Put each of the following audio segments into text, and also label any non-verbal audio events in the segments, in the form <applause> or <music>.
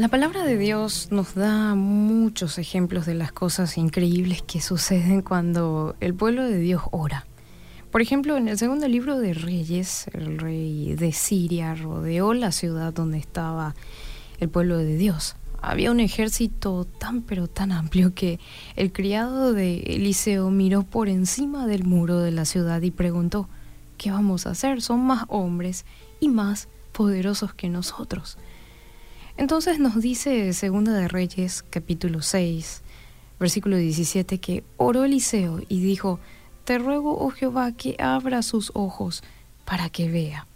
La palabra de Dios nos da muchos ejemplos de las cosas increíbles que suceden cuando el pueblo de Dios ora. Por ejemplo, en el segundo libro de Reyes, el rey de Siria rodeó la ciudad donde estaba el pueblo de Dios. Había un ejército tan pero tan amplio que el criado de Eliseo miró por encima del muro de la ciudad y preguntó, ¿qué vamos a hacer? Son más hombres y más poderosos que nosotros. Entonces nos dice Segunda de Reyes capítulo 6, versículo 17 que oró Eliseo y dijo, Te ruego, oh Jehová, que abra sus ojos para que vea.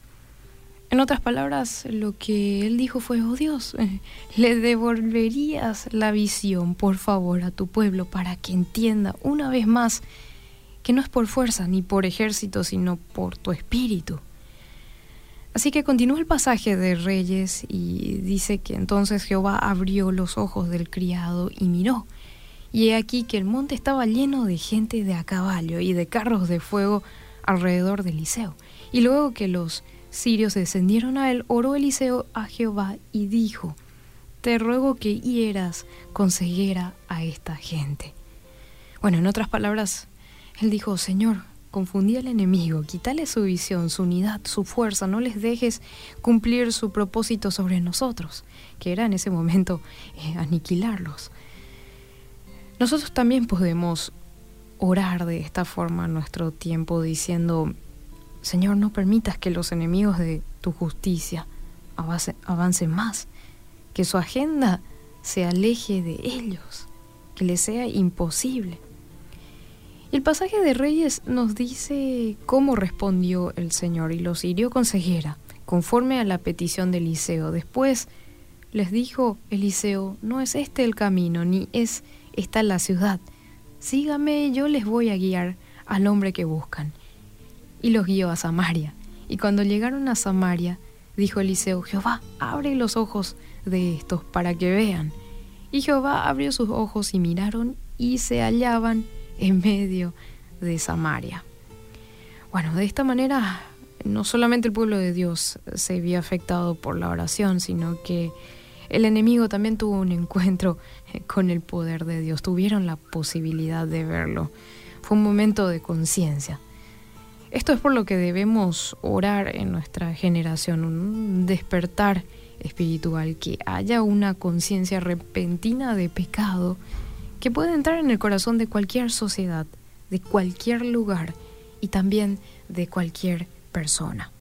En otras palabras, lo que él dijo fue, oh Dios, <laughs> le devolverías la visión, por favor, a tu pueblo para que entienda una vez más que no es por fuerza ni por ejército, sino por tu espíritu. Así que continúa el pasaje de Reyes y dice que entonces Jehová abrió los ojos del criado y miró. Y he aquí que el monte estaba lleno de gente de a caballo y de carros de fuego alrededor de Eliseo. Y luego que los sirios descendieron a él, oró Eliseo a Jehová y dijo, Te ruego que hieras con ceguera a esta gente. Bueno, en otras palabras, él dijo, Señor, confundí al enemigo, quítale su visión, su unidad, su fuerza, no les dejes cumplir su propósito sobre nosotros, que era en ese momento eh, aniquilarlos. Nosotros también podemos orar de esta forma nuestro tiempo diciendo, Señor, no permitas que los enemigos de tu justicia avancen más, que su agenda se aleje de ellos, que les sea imposible. El pasaje de Reyes nos dice cómo respondió el Señor y los hirió con ceguera, conforme a la petición de Eliseo. Después les dijo Eliseo, no es este el camino, ni es esta la ciudad. Sígame, yo les voy a guiar al hombre que buscan. Y los guió a Samaria. Y cuando llegaron a Samaria, dijo Eliseo, Jehová, abre los ojos de estos para que vean. Y Jehová abrió sus ojos y miraron y se hallaban en medio de Samaria. Bueno, de esta manera no solamente el pueblo de Dios se vio afectado por la oración, sino que el enemigo también tuvo un encuentro con el poder de Dios, tuvieron la posibilidad de verlo. Fue un momento de conciencia. Esto es por lo que debemos orar en nuestra generación, un despertar espiritual, que haya una conciencia repentina de pecado que puede entrar en el corazón de cualquier sociedad, de cualquier lugar y también de cualquier persona.